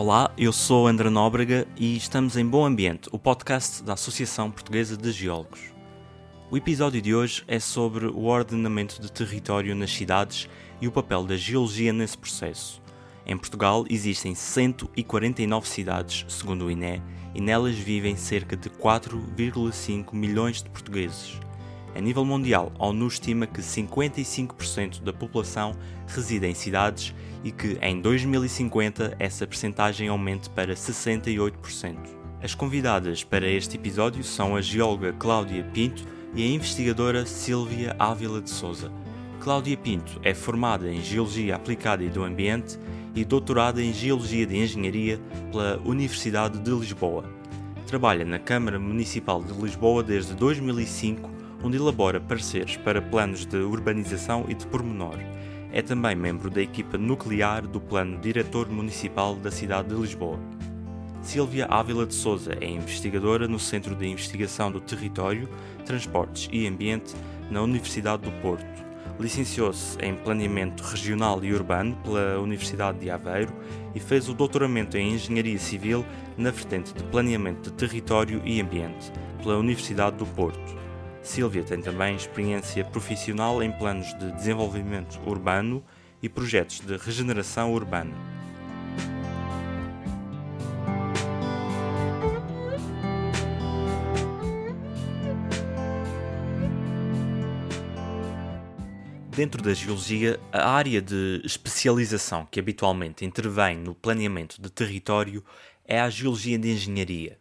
Olá, eu sou André Nóbrega e estamos em Bom Ambiente, o podcast da Associação Portuguesa de Geólogos. O episódio de hoje é sobre o ordenamento de território nas cidades e o papel da geologia nesse processo. Em Portugal existem 149 cidades, segundo o INE, e nelas vivem cerca de 4,5 milhões de portugueses. A nível mundial, a ONU estima que 55% da população reside em cidades e que em 2050 essa percentagem aumente para 68%. As convidadas para este episódio são a geóloga Cláudia Pinto e a investigadora Silvia Ávila de Souza. Cláudia Pinto é formada em Geologia Aplicada e do Ambiente e doutorada em Geologia de Engenharia pela Universidade de Lisboa. Trabalha na Câmara Municipal de Lisboa desde 2005, onde elabora pareceres para planos de urbanização e de pormenor. É também membro da equipa nuclear do Plano Diretor Municipal da cidade de Lisboa. Silvia Ávila de Souza é investigadora no Centro de Investigação do Território, Transportes e Ambiente na Universidade do Porto. Licenciou-se em Planeamento Regional e Urbano pela Universidade de Aveiro e fez o doutoramento em Engenharia Civil na vertente de Planeamento de Território e Ambiente pela Universidade do Porto. Silvia tem também experiência profissional em planos de desenvolvimento urbano e projetos de regeneração urbana. Dentro da geologia, a área de especialização que habitualmente intervém no planeamento de território é a geologia de engenharia.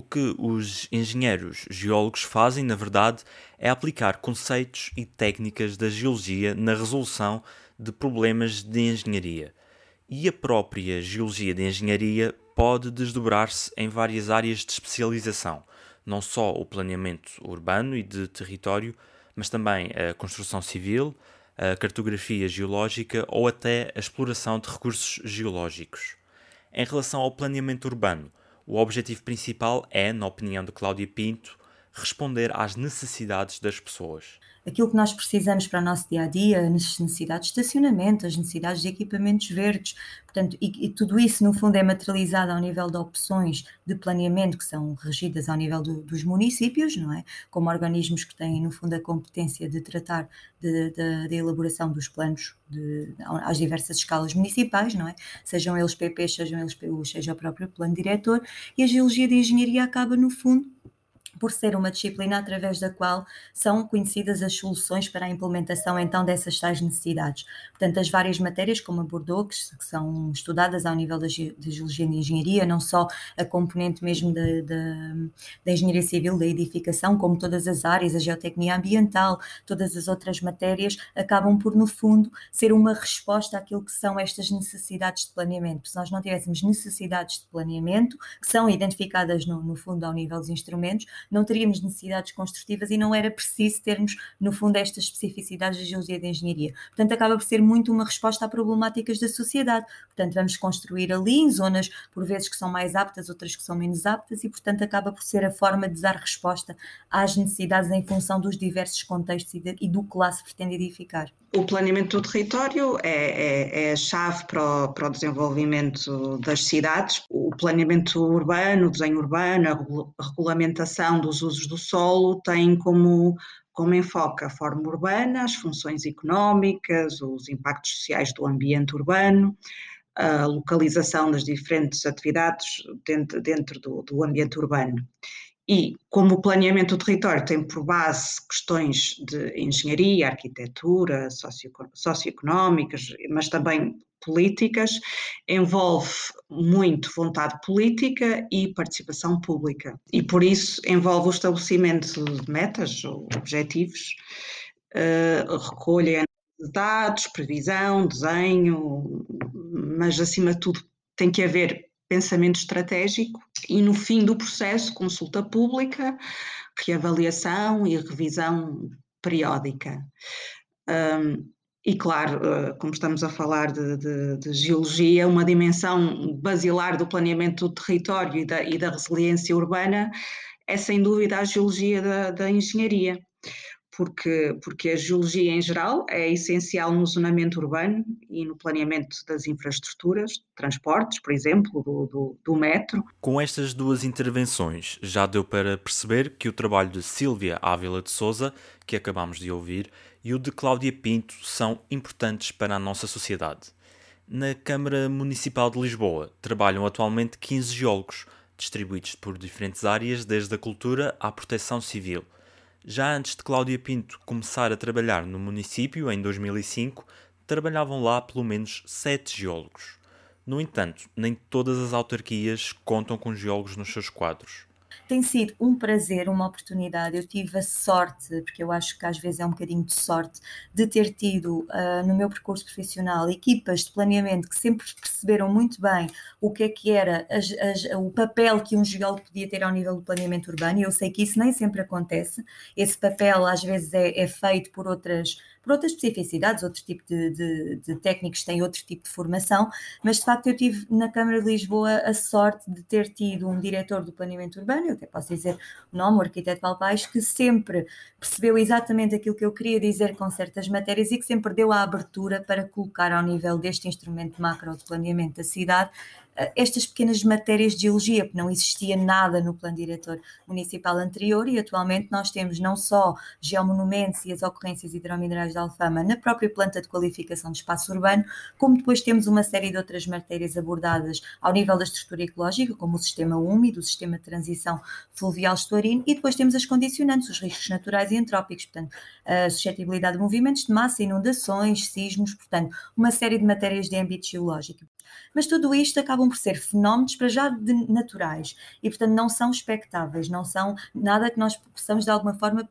O que os engenheiros geólogos fazem, na verdade, é aplicar conceitos e técnicas da geologia na resolução de problemas de engenharia. E a própria geologia de engenharia pode desdobrar-se em várias áreas de especialização, não só o planeamento urbano e de território, mas também a construção civil, a cartografia geológica ou até a exploração de recursos geológicos. Em relação ao planeamento urbano, o objetivo principal é, na opinião de Cláudia Pinto, responder às necessidades das pessoas aquilo que nós precisamos para o nosso dia a dia, as necessidades de estacionamento, as necessidades de equipamentos verdes, portanto, e, e, tudo isso no fundo é materializado ao nível de opções de planeamento que são regidas ao nível do, dos municípios, não é? Como organismos que têm no fundo a competência de tratar da elaboração dos planos de, às diversas escalas municipais, não é? Sejam eles PPs, sejam eles PUs, seja o próprio plano diretor, e a geologia de engenharia acaba no fundo por ser uma disciplina através da qual são conhecidas as soluções para a implementação então dessas tais necessidades. Portanto, as várias matérias, como abordou, que, são estudadas ao nível da, da geologia e engenharia, não só a componente mesmo da, da, da engenharia civil, da edificação, como todas as áreas, a geotecnia ambiental, todas as outras matérias, acabam por, no fundo, ser uma resposta àquilo que são estas necessidades de planeamento. Se nós não tivéssemos necessidades de planeamento, que são identificadas no, no fundo ao nível dos instrumentos, não teríamos necessidades construtivas e não era preciso termos, no fundo, estas especificidades da geologia de engenharia. Portanto, acaba por ser muito uma resposta a problemáticas da sociedade. Portanto, vamos construir ali em zonas, por vezes, que são mais aptas, outras que são menos aptas, e, portanto, acaba por ser a forma de dar resposta às necessidades em função dos diversos contextos e, de, e do que lá se pretende edificar. O planeamento do território é, é, é a chave para o, para o, desenvolvimento das cidades. O planeamento urbano, o desenho urbano, a regulamentação dos usos do solo tem como, como enfoque a forma urbana, as funções económicas, os impactos sociais do ambiente urbano, a localização das diferentes atividades dentro, dentro do, do ambiente urbano. E como o planeamento do território tem por base questões de engenharia, arquitetura, socioeconómicas, mas também políticas, envolve muito vontade política e participação pública. E por isso envolve o estabelecimento de metas ou objetivos, uh, recolha de dados, previsão, desenho, mas acima de tudo tem que haver pensamento estratégico e no fim do processo consulta pública, reavaliação e revisão periódica. Um, e claro, uh, como estamos a falar de, de, de, geologia, uma dimensão basilar do planeamento do território e da, e da resiliência urbana é sem dúvida a geologia da, da engenharia porque, porque a geologia em geral é essencial no zonamento urbano e no planeamento das infraestruturas, transportes, por exemplo, do, do, do metro. Com estas duas intervenções, já deu para perceber que o trabalho de Sílvia Ávila de Souza, que acabamos de ouvir, e o de Cláudia Pinto são importantes para a nossa sociedade. Na Câmara Municipal de Lisboa trabalham atualmente 15 geólogos, distribuídos por diferentes áreas, desde a cultura à proteção civil. Já antes de Cláudia Pinto começar a trabalhar no município, em 2005, trabalhavam lá pelo menos sete geólogos. No entanto, nem todas as autarquias contam com geólogos nos seus quadros tem sido um prazer, uma oportunidade. Eu tive a sorte, porque eu acho que às vezes é um bocadinho de sorte, de ter tido uh, no meu percurso profissional equipas de planeamento que sempre perceberam muito bem o que é que era as, as, o papel que um geólogo podia ter ao nível do planeamento urbano, e eu sei que isso nem sempre acontece. Esse papel às vezes é, é feito por outras por outras especificidades, outro tipo de, de, de, técnicos têm outro tipo de formação, mas de facto eu tive na Câmara de Lisboa a sorte de ter tido um diretor do planeamento urbano, eu até posso dizer o nome, o arquiteto Valpais, que sempre percebeu exatamente aquilo que eu queria dizer com certas matérias e que sempre deu a abertura para colocar ao nível deste instrumento macro de planeamento da cidade estas pequenas matérias de geologia, porque não existia nada no plano diretor municipal anterior e atualmente nós temos não só geomonumentos e as ocorrências hidrominerais de Alfama na própria planta de qualificação de espaço urbano, como depois temos uma série de outras matérias abordadas ao nível da estrutura ecológica, como o sistema úmido, o sistema de transição fluvial estuarino e depois temos as condicionantes, os riscos naturais e antrópicos, portanto, a suscetibilidade de movimentos de massa, inundações, sismos, portanto, uma série de matérias de âmbito geológico. Mas tudo isto acabam por ser fenómenos para já naturais. E, portanto, não são expectáveis, não são nada que nós possamos de alguma forma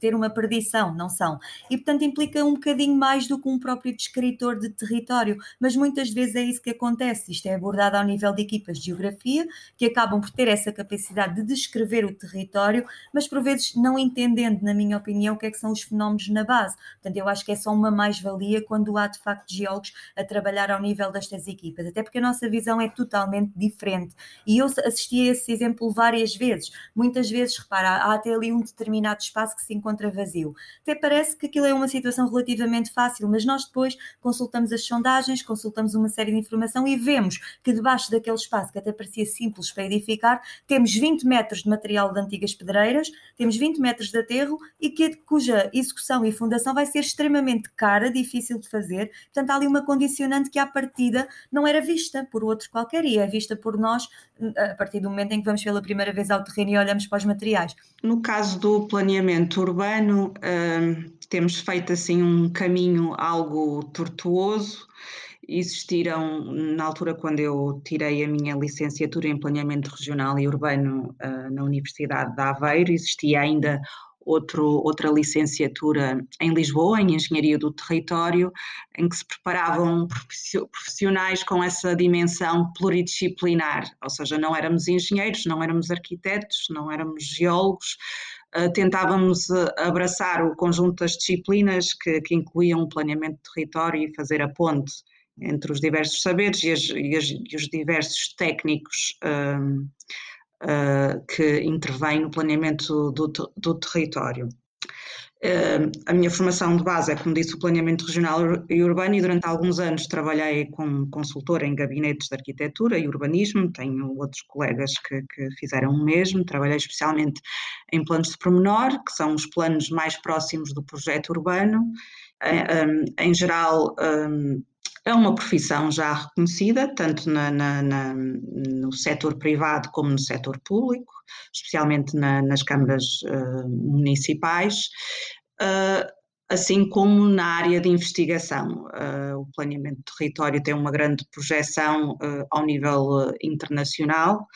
ter uma perdição, não são. E, portanto, implica um bocadinho mais do que um próprio descritor de território, mas muitas vezes é isso que acontece. Isto é abordado ao nível de equipas de geografia, que acabam por ter essa capacidade de descrever o território, mas por vezes não entendendo, na minha opinião, o que é que são os fenómenos na base. Portanto, eu acho que é só uma mais-valia quando há, de facto, geólogos a trabalhar ao nível destas equipas, até porque a nossa visão é totalmente diferente. E eu assisti a esse exemplo várias vezes. Muitas vezes, repara, há até ali um determinado espaço que se encontra vazio. Até parece que aquilo é uma situação relativamente fácil, mas nós depois consultamos as sondagens, consultamos uma série de informação e vemos que debaixo daquele espaço, que até parecia simples para edificar, temos 20 metros de material de antigas pedreiras, temos 20 metros de aterro e que, cuja execução e fundação vai ser extremamente cara, difícil de fazer. Portanto, há ali uma condicionante que à partida não era vista por outro qualquer e é vista por nós a partir do momento em que vamos pela primeira vez ao terreno e olhamos para os materiais. No caso do planeamento urbano, uh, temos feito assim um caminho algo tortuoso. Existiram, na altura quando eu tirei a minha licenciatura em planeamento regional e urbano uh, na Universidade de Aveiro, existia ainda outro, outra licenciatura em Lisboa, em Engenharia do Território, em que se preparavam profissionais com essa dimensão pluridisciplinar, ou seja, não éramos engenheiros, não éramos arquitetos, não éramos geólogos, eh, tentávamos eh, abraçar o conjunto das disciplinas que, que incluíam o planeamento de território e fazer a ponte entre os diversos saberes e, as, e, as, e os diversos técnicos um, uh, que intervêm no planeamento do, do território. Uh, a minha formação de base é, como disse, o planeamento regional e urbano, e durante alguns anos trabalhei como consultora em gabinetes de arquitetura e urbanismo. Tenho outros colegas que, que fizeram o mesmo. Trabalhei especialmente em planos de pormenor, que são os planos mais próximos do projeto urbano. Uh, um, em geral, um, é uma profissão já reconhecida, tanto na, na, na, no setor privado como no setor público, especialmente nas câmaras uh, municipais, uh, assim como na área de investigação. Uh, o planeamento do território tem uma grande projeção ao nível internacional.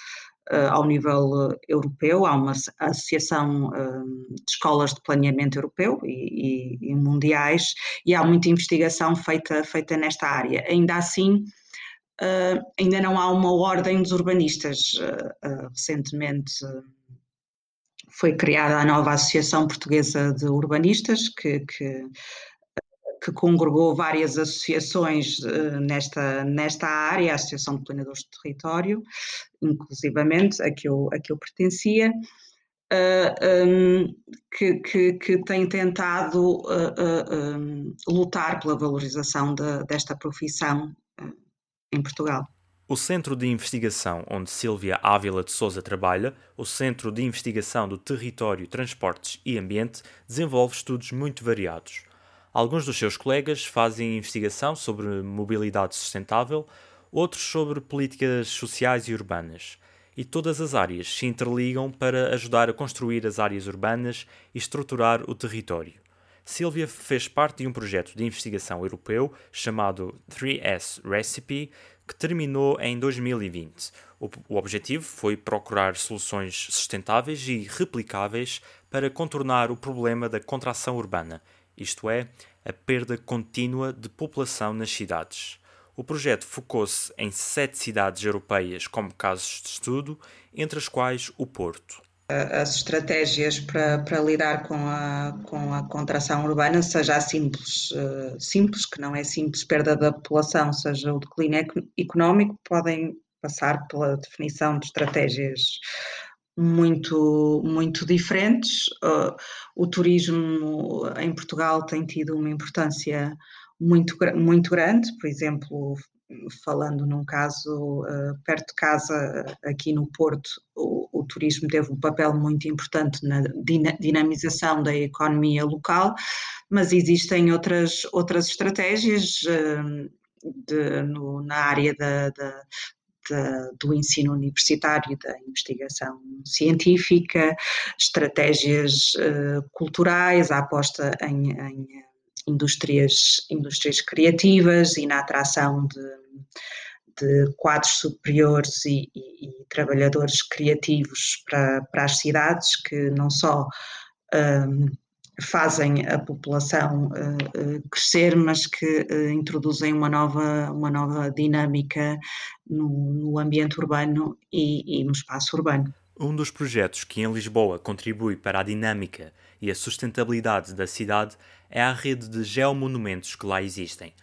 Uh, ao nível uh, europeu, há uma associação uh, de escolas de planeamento europeu e, e, e, mundiais, e há muita investigação feita, feita nesta área. Ainda assim, ainda não há uma ordem dos urbanistas. recentemente foi criada a nova Associação Portuguesa de Urbanistas, que, que que congregou várias associações uh, nesta, nesta área, a Associação de Planeadores de Território, inclusivamente a que eu, a que eu pertencia, um, que, que, que, tem tentado um, lutar pela valorização de, desta profissão em Portugal. O Centro de Investigação onde Silvia Ávila de Souza trabalha, o Centro de Investigação do Território, Transportes e Ambiente, desenvolve estudos muito variados. Alguns dos seus colegas fazem investigação sobre mobilidade sustentável, outros sobre políticas sociais e urbanas. E todas as áreas se interligam para ajudar a construir as áreas urbanas e estruturar o território. Silvia fez parte de um projeto de investigação europeu chamado 3S Recipe, que terminou em 2020. O, o objetivo foi procurar soluções sustentáveis e replicáveis para contornar o problema da contração urbana, isto é, a perda contínua de população nas cidades. O projeto focou-se em sete cidades europeias como casos de estudo, entre as quais o Porto as estratégias para, para lidar com a, com a contração urbana, seja a simples, uh, simples, que não é simples perda da população, seja o declínio económico, podem passar pela definição de estratégias muito, muito diferentes. Uh, o turismo em Portugal tem tido uma importância muito, muito grande, por exemplo, falando num caso uh, perto de casa, aqui no Porto, o, o, turismo teve um papel muito importante na dinamização da economia local, mas existem outras, outras estratégias uh, de, no, na área da, da, da, do ensino universitário, da investigação científica, estratégias uh, culturais, a aposta em, em indústrias, indústrias criativas e na atração de, de quadros superiores e, e, e, trabalhadores criativos para, para as cidades que não só um, fazem a população uh, uh, crescer, mas que uh, introduzem uma nova, uma nova dinâmica no, no ambiente urbano e, e no espaço urbano. Um dos projetos que em Lisboa contribui para a dinâmica e a sustentabilidade da cidade é a rede de geomonumentos que lá existem.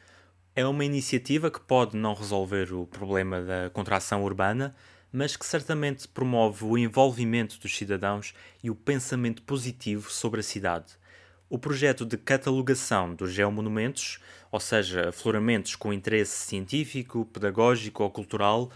É uma iniciativa que pode não resolver o problema da contração urbana, mas que certamente promove o envolvimento dos cidadãos e o pensamento positivo sobre a cidade. O projeto de catalogação dos geomonumentos, ou seja, afloramentos com interesse científico, pedagógico ou cultural,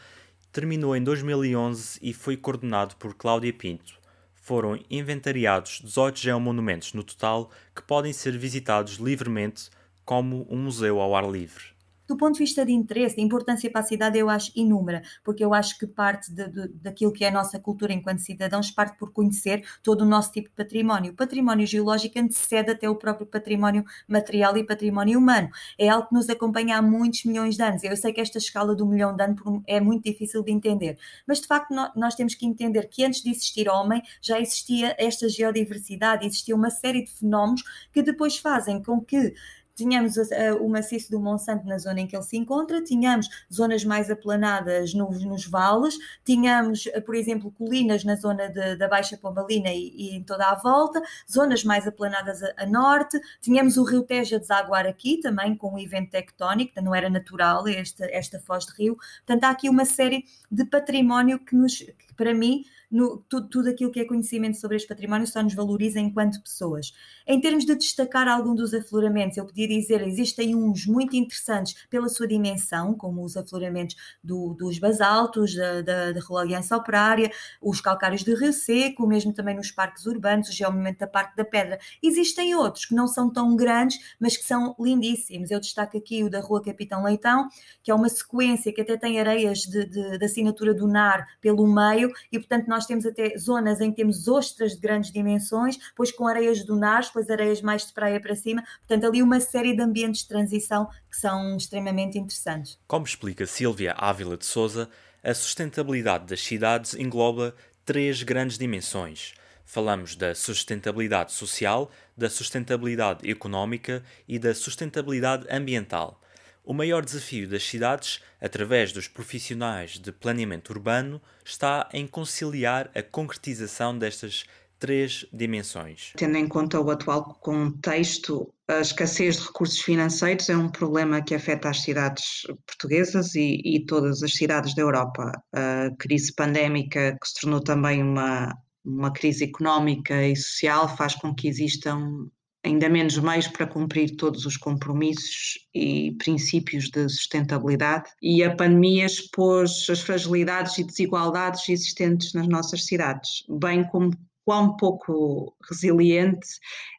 terminou em 2011 e foi coordenado por Cláudia Pinto, foram inventariados 18 geomonumentos no total que podem ser visitados livremente como um museu ao ar livre do ponto de vista de interesse, de importância para a cidade, eu acho inúmera, porque eu acho que parte de, de, daquilo que é a nossa cultura enquanto cidadãos parte por conhecer todo o nosso tipo de património. O património geológico antecede até o próprio património material e património humano. É algo que nos acompanha há muitos milhões de anos. Eu sei que esta escala do milhão de anos é muito difícil de entender, mas de facto nós temos que entender que antes de existir homem já existia esta geodiversidade, existia uma série de fenómenos que depois fazem com que tínhamos o maciço do Monsanto na zona em que ele se encontra, tínhamos zonas mais aplanadas nos, nos vales, tínhamos, por exemplo, colinas na zona de, da Baixa Pombalina e, e, em toda a volta, zonas mais aplanadas a, a, norte, tínhamos o Rio Tejo a desaguar aqui também com um evento tectónico, não era natural esta, esta foz de rio, portanto há aqui uma série de património que, nos, que para mim no, tudo, tudo aquilo que é conhecimento sobre este património só nos valoriza enquanto pessoas. Em termos de destacar algum dos afloramentos, eu podia dizer, existem uns muito interessantes pela sua dimensão, como os afloramentos do, dos basaltos, da, da, da Aliança Operária, os calcários do Rio Seco, mesmo também nos parques urbanos, o geomonumento da Parque da Pedra. Existem outros que não são tão grandes, mas que são lindíssimos. Eu destaco aqui o da Rua Capitão Leitão, que é uma sequência que até tem areias de, de, de assinatura do NAR pelo meio, e portanto nós nós temos até zonas em que temos ostras de grandes dimensões, depois com areias dunares, depois areias mais de praia para cima, portanto ali uma série de ambientes de transição que são extremamente interessantes. Como explica Silvia Ávila de Souza, a sustentabilidade das cidades engloba três grandes dimensões. Falamos da sustentabilidade social, da sustentabilidade económica e da sustentabilidade ambiental. O maior desafio das cidades, através dos profissionais de planeamento urbano, está em conciliar a concretização destas três dimensões. Tendo em conta o atual contexto, a escassez de recursos financeiros é um problema que afeta as cidades portuguesas e, e todas as cidades da Europa. A crise pandémica, que se tornou também uma, uma crise económica e social faz com que existam ainda menos meios para cumprir todos os compromissos e princípios de sustentabilidade, e a pandemia expôs as fragilidades e desigualdades existentes nas nossas cidades, bem como quão pouco resiliente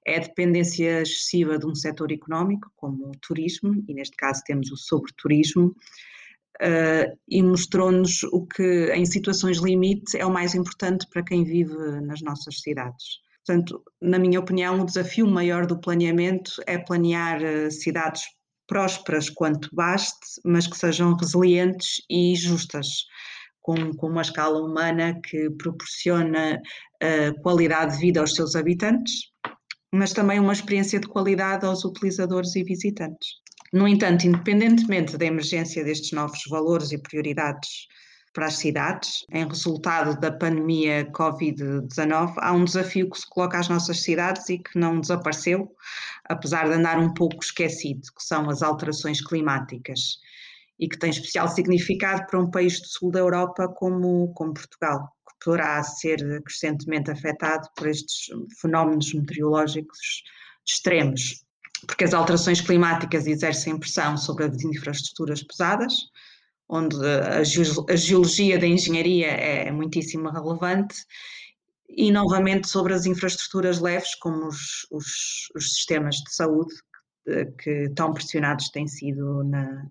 é a dependência excessiva de um setor económico, como o turismo, e neste caso temos o sobreturismo, uh, e mostrou-nos o que, em situações limite, é o mais importante para quem vive nas nossas cidades. Portanto, na minha opinião, o desafio maior do planeamento é planear uh, cidades prósperas quanto baste, mas que sejam resilientes e justas, com, com uma escala humana que proporciona uh, qualidade de vida aos seus habitantes, mas também uma experiência de qualidade aos utilizadores e visitantes. No entanto, independentemente da emergência destes novos valores e prioridades para as cidades, em resultado da pandemia Covid-19, há um desafio que se coloca às nossas cidades e que não desapareceu, apesar de andar um pouco esquecido, que são as alterações climáticas e que tem especial significado para um país do sul da Europa como, como Portugal, que poderá ser crescentemente afetado por estes fenómenos meteorológicos extremos porque as alterações climáticas exercem pressão sobre as infraestruturas pesadas, onde a, geologia da engenharia é muitíssimo relevante, e novamente sobre as infraestruturas leves, como os, os, os sistemas de saúde, que, que tão pressionados têm sido na,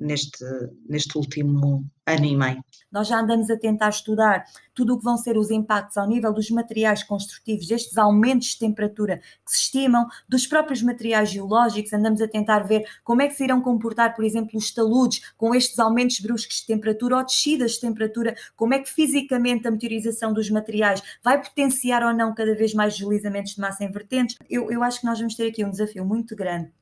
neste, neste último ano e meio. Nós já andamos a tentar estudar tudo o que vão ser os impactos ao nível dos materiais construtivos, destes aumentos de temperatura que se estimam, dos próprios materiais geológicos, andamos a tentar ver como é que se irão comportar, por exemplo, os taludes com estes aumentos bruscos de temperatura ou descidas de temperatura, como é que fisicamente a meteorização dos materiais vai potenciar ou não cada vez mais deslizamentos de massa invertentes. Eu, eu acho que nós vamos ter aqui um desafio muito grande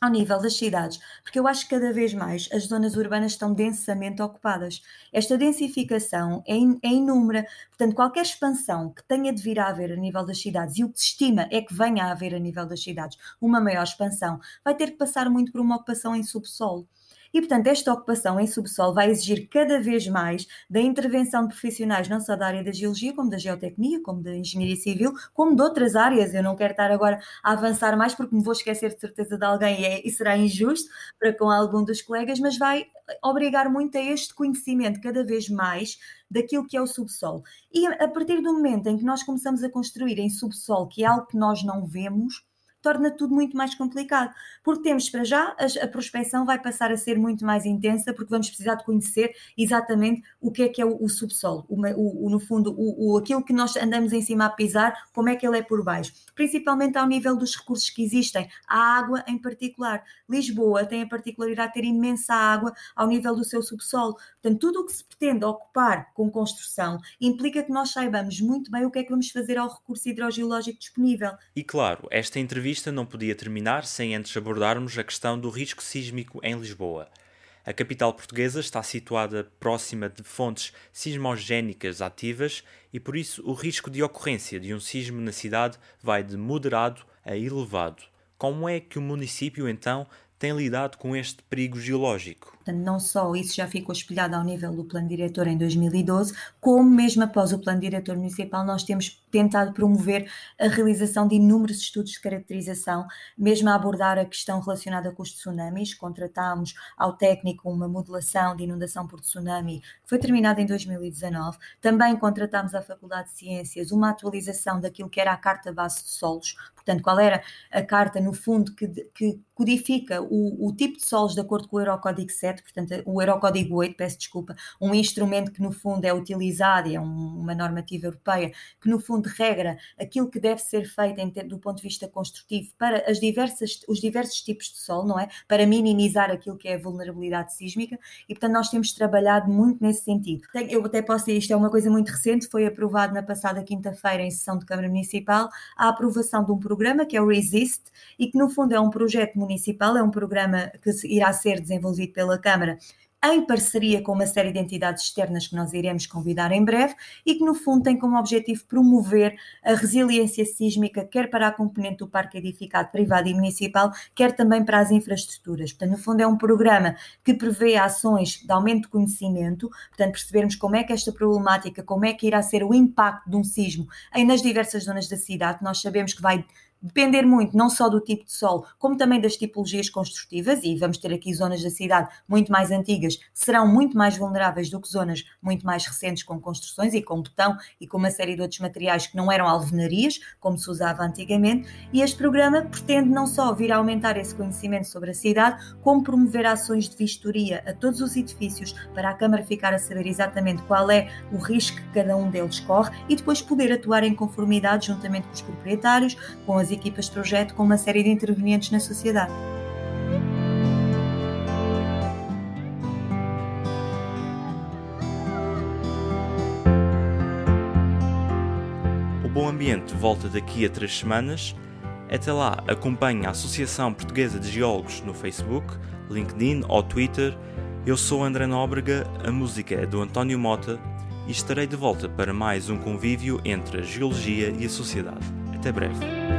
ao nível das cidades, porque eu acho que cada vez mais as zonas urbanas estão densamente ocupadas. Esta densificação é, in, é inúmera, portanto, qualquer expansão que tenha de vir a haver a nível das cidades, e o que se estima é que venha a haver a nível das cidades uma maior expansão, vai ter que passar muito por uma ocupação em subsolo. E, portanto, esta ocupação em subsolo vai exigir cada vez mais da intervenção de profissionais, não só da área da geologia, como da geotecnia, como da engenharia civil, como de outras áreas. Eu não quero estar agora a avançar mais, porque me vou esquecer de certeza de alguém e, é, e será injusto para com algum dos colegas, mas vai obrigar muito a este conhecimento cada vez mais daquilo que é o subsolo. E a partir do momento em que nós começamos a construir em subsolo, que é algo que nós não vemos, torna tudo muito mais complicado. Porque temos para já, a, a prospecção vai passar a ser muito mais intensa, porque vamos precisar de conhecer exatamente o que é que é o, o subsolo, o, o, no fundo, o, o, aquilo que nós andamos em cima a pisar, como é que ele é por baixo. Principalmente ao nível dos recursos que existem, a água em particular. Lisboa tem a particularidade de ter imensa água ao nível do seu subsolo. Portanto, tudo o que se pretende ocupar com construção implica que nós saibamos muito bem o que é que vamos fazer ao recurso hidrogeológico disponível. E claro, esta entrevista entrevista não podia terminar sem antes abordarmos a questão do risco sísmico em Lisboa. A capital portuguesa está situada próxima de fontes sismogénicas ativas e, por isso, o risco de ocorrência de um sismo na cidade vai de moderado a elevado. Como é que o município, então, tem lidado com este perigo geológico? Portanto, não só isso já ficou espelhado ao nível do plano diretor em 2012, como mesmo após o plano diretor municipal, nós temos tentado promover a realização de inúmeros estudos de caracterização, mesmo a abordar a questão relacionada com os tsunamis. Contratámos ao técnico uma modelação de inundação por tsunami, que foi terminada em 2019. Também contratámos à Faculdade de Ciências uma atualização daquilo que era a Carta Base de Solos, portanto, qual era a carta, no fundo, que, que codifica o, o tipo de solos de acordo com o Eurocódigo 7 portanto, o Eurocódigo 8, peço desculpa, um instrumento que no fundo é utilizado e é um, uma normativa europeia que no fundo regra aquilo que deve ser feito em, do ponto de vista construtivo para as diversas, os diversos tipos de solo, não é? Para minimizar aquilo que é a vulnerabilidade sísmica e, portanto, nós temos trabalhado muito nesse sentido. Eu até posso dizer, isto é uma coisa muito recente, foi aprovado na passada quinta-feira em sessão de Câmara Municipal a aprovação de um programa que é o RESIST e que no fundo é um projeto municipal, é um programa que irá ser desenvolvido pela Câmara em parceria com uma série de entidades externas que nós iremos convidar em breve e que, no fundo, tem como objetivo promover a resiliência sísmica, quer para a componente do parque edificado privado e municipal, quer também para as infraestruturas. Portanto, no fundo, é um programa que prevê ações de aumento de conhecimento, portanto, percebermos como é que esta problemática, como é que irá ser o impacto de um sismo em nas diversas zonas da cidade. Nós sabemos que vai depender muito não só do tipo de solo, como também das tipologias construtivas, e vamos ter aqui zonas da cidade muito mais antigas, serão muito mais vulneráveis do que zonas muito mais recentes com construções e com betão e com uma série de outros materiais que não eram alvenarias, como se usava antigamente, e este programa pretende não só vir a aumentar esse conhecimento sobre a cidade, como promover ações de vistoria a todos os edifícios para a Câmara ficar a saber exatamente qual é o risco que cada um deles corre e depois poder atuar em conformidade juntamente com os proprietários, com as as equipas de projeto com uma série de intervenientes na sociedade. O Bom Ambiente volta daqui a três semanas. Até lá, acompanhe a Associação Portuguesa de Geólogos no Facebook, LinkedIn ou Twitter. Eu sou André Nóbrega, a música é do António Mota e estarei de volta para mais um convívio entre a geologia e a sociedade. Até breve.